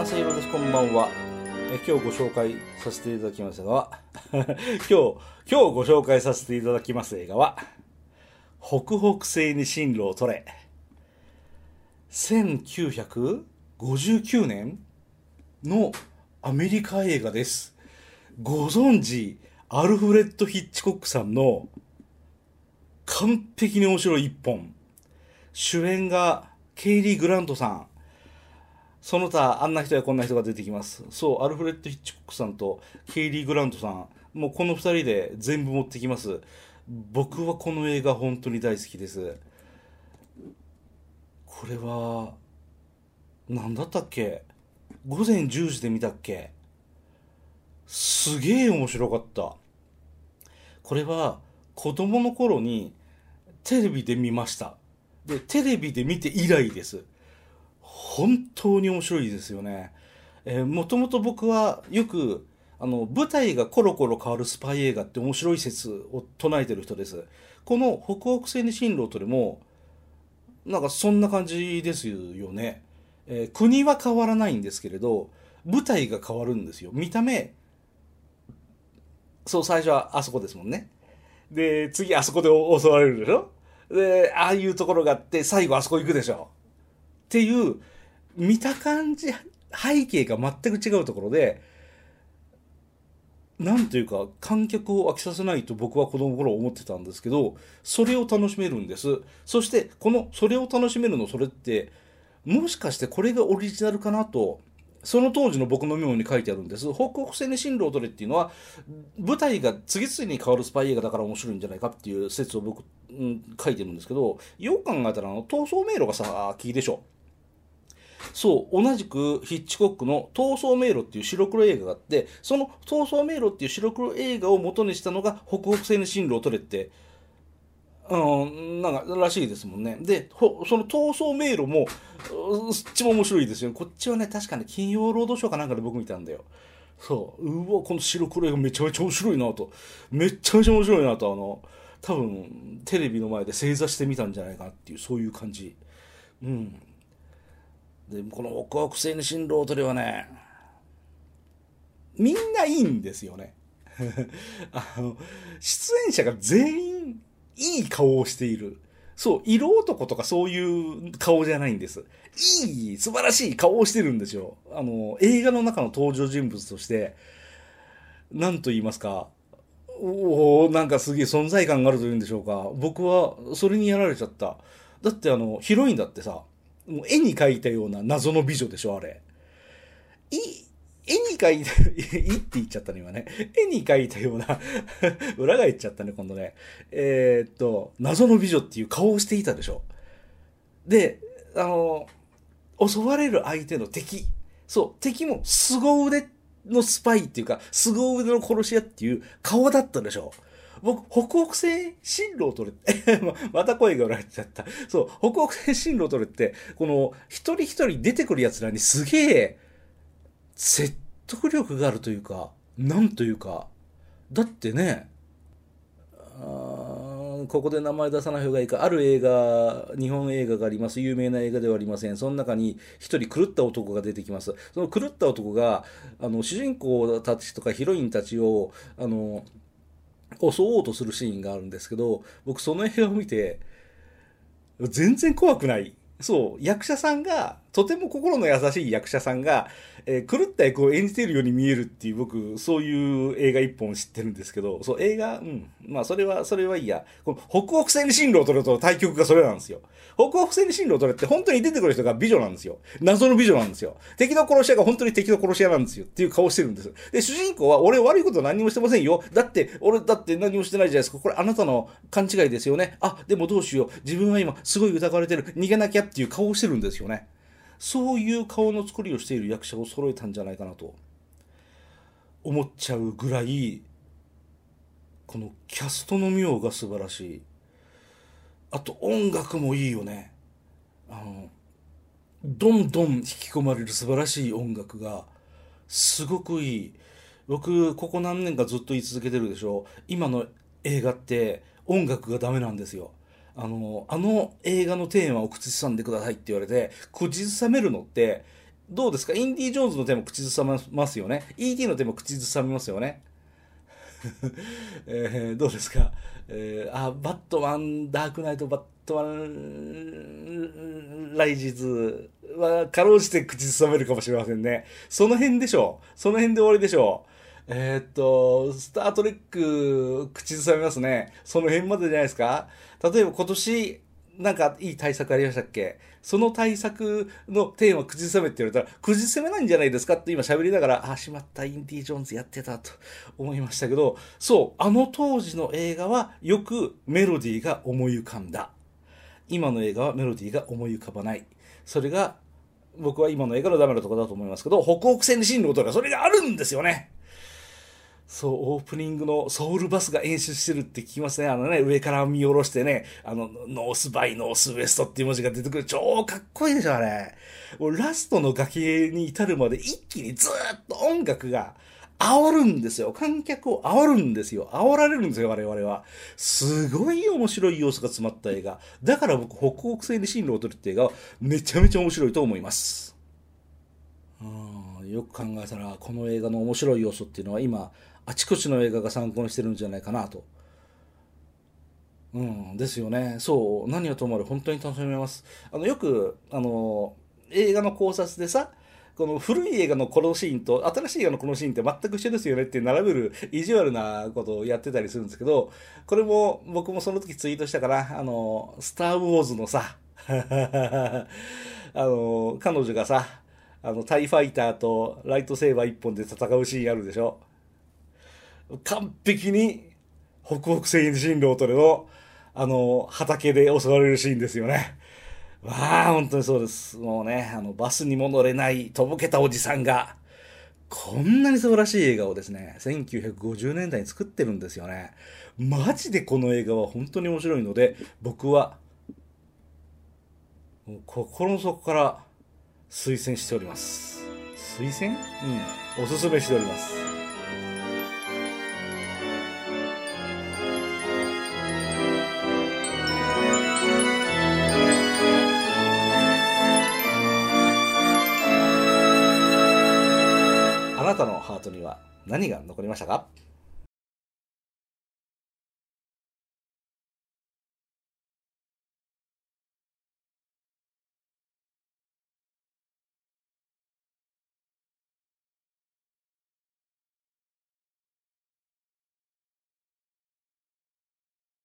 正弘です。こんばんは。え今日ご紹介させていただきますが、今日、今日ご紹介させていただきます映画は、北北西に進路を取れ。1959年のアメリカ映画です。ご存知、アルフレッド・ヒッチコックさんの完璧に面白い一本。主演がケイリー・グラントさん。その他、あんな人やこんな人が出てきます。そう、アルフレッド・ヒッチコックさんとケイリー・グラントさん。もうこの二人で全部持ってきます。僕はこの映画本当に大好きです。これは、何だったっけ？午前10時で見たっけ？すげえ面白かった。これは子供の頃にテレビで見ました。で、テレビで見て以来です。本当に面白いですよね。えー、もともと僕はよく、あの、舞台がコロコロ変わるスパイ映画って面白い説を唱えてる人です。この北北西に進路を取れも、なんかそんな感じですよね。えー国は変わらないんですけれど、舞台が変わるんですよ。見た目、そう、最初はあそこですもんね。で、次あそこで襲われるでしょ？で、ああいうところがあって、最後あそこ行くでしょ？っていう、見た感じ、背景が全く違うところで、なんというか、観客を飽きさせないと僕は子供の頃思ってたんですけど、それを楽しめるんです。そして、この、それを楽しめるの、それって、もしかしてこれがオリジナルかなと、その当時の僕のメモに書いてあるんです。北北西に進路を取れっていうのは、舞台が次々に変わるスパイ映画だから面白いんじゃないかっていう説を僕、うん、書いてるんですけど、よく考えたら、あの、逃走迷路がさ、キーでしょ。そう、同じくヒッチコックの逃走迷路っていう白黒映画があって、その逃走迷路っていう白黒映画を元にしたのが北北西に進路を取れって、うん、なんからしいですもんね。で、その逃走迷路も、うそっちも面白いですよね。こっちはね、確かに金曜ロードショーかなんかで僕見たんだよ。そう、うわ、この白黒映画めちゃめちゃ面白いなと。めっちゃめちゃ面白いなと、あの、多分、テレビの前で正座してみたんじゃないかなっていう、そういう感じ。うん。で、この北北西に進路を取れはね、みんないいんですよね。あの、出演者が全員いい顔をしている。そう、色男とかそういう顔じゃないんです。いい、素晴らしい顔をしてるんですよ。あの、映画の中の登場人物として、なんと言いますか、おおなんかすげえ存在感があるというんでしょうか。僕はそれにやられちゃった。だってあの、ヒロインだってさ、もう絵に描いたような謎の美女でしょ、あれ。い、絵に描いた、いいって言っちゃったね、今ね。絵に描いたような 裏返っちゃったね、今度ね。えーっと、謎の美女っていう顔をしていたでしょ。で、あの、襲われる相手の敵。そう、敵も凄腕のスパイっていうか、凄腕の殺し屋っていう顔だったでしょ。僕、北北西進路を取れって、また声が裏返っちゃった。そう、北北西進路を取れって、この、一人一人出てくる奴らにすげえ、説得力があるというか、なんというか、だってね、ここで名前出さない方がいいか、ある映画、日本映画があります。有名な映画ではありません。その中に一人狂った男が出てきます。その狂った男が、あの、主人公たちとかヒロインたちを、あの、襲おうとするシーンがあるんですけど、僕その映画を見て、全然怖くない。そう、役者さんが、とても心の優しい役者さんが、えー狂った役を演じているように見えるっていう、僕、そういう映画一本知ってるんですけど、そう、映画、うん。まあ、それは、それはいいや。この、北北西に進路を取ると対局がそれなんですよ。北北西に進路を取るって本当に出てくる人が美女なんですよ。謎の美女なんですよ。敵の殺し屋が本当に敵の殺し屋なんですよ。っていう顔してるんです。で、主人公は、俺悪いこと何もしてませんよ。だって、俺だって何もしてないじゃないですか。これあなたの勘違いですよね。あ、でもどうしよう。自分は今すごい疑われてる。逃げなきゃっていう顔をしてるんですよね。そういう顔の作りをしている役者を揃えたんじゃないかなと。思っちゃうぐらいこのキャストの妙が素晴らしい。あと音楽もいいよね。あのどんどん引き込まれる素晴らしい音楽がすごくいい。僕ここ何年かずっと言い続けてるでしょ。今の映画って音楽がダメなんですよ。あの、あの映画のテーマを口ずさんでくださいって言われて、口ずさめるのって、どうですか？インディ・ジョーンズのテーマ口ずさみますよね。E.T. のテーマ口ずさみますよね。えー、どうですか、えー、あ、バットマン、ダークナイト、バットマン、ライジズは、かろうじて口ずさめるかもしれませんね。その辺でしょう。その辺で終わりでしょう。えー、っと、スタートレック、口ずさみますね。その辺までじゃないですか？例えば今年、なんかいい対策ありましたっけ？その対策のテーマ口ずさめって言われたら、口ずさめないんじゃないですか？って今喋りながら、あ、しまった、インディ・ジョーンズやってたと思いましたけど、そう、あの当時の映画はよくメロディーが思い浮かんだ。今の映画はメロディーが思い浮かばない。それが、僕は今の映画のダメなところだと思いますけど、北北線に進路とかそれがあるんですよね。そう、オープニングのソウルバスが演出してるって聞きますね。あのね、上から見下ろしてね、あの、ノースバイノースウエストっていう文字が出てくる。超かっこいいでしょ、あれ。もうラストの崖に至るまで一気にずっと音楽が煽るんですよ。観客を煽るんですよ。煽られるんですよ、我々は。すごい面白い要素が詰まった映画。だから僕、北北西に進路を取るって映画はめちゃめちゃ面白いと思います。うん、よく考えたら、この映画の面白い要素っていうのは今、あちこちの映画が参考にしてるんじゃないかなと。うん、ですよね。そう、何はともあれ本当に楽しめます。あの、よく、あの、映画の考察でさ、この古い映画のこのシーンと新しい映画のこのシーンって全く一緒ですよねって並べる意地悪なことをやってたりするんですけど、これも僕もその時ツイートしたから、あの、スター・ウォーズのさ、あの、彼女がさ、あの、タイファイターとライトセーバー一本で戦うシーンあるでしょ完璧に北北西進路を取れの、あの、畑で襲われるシーンですよね。わあ、本当にそうです。もうね、あの、バスにも乗れない、とぼけたおじさんが、こんなに素晴らしい映画をですね、1950年代に作ってるんですよね。マジでこの映画は本当に面白いので、僕は、心の底から推薦しております。推薦？うん。おすすめしております。には何が残りましたか？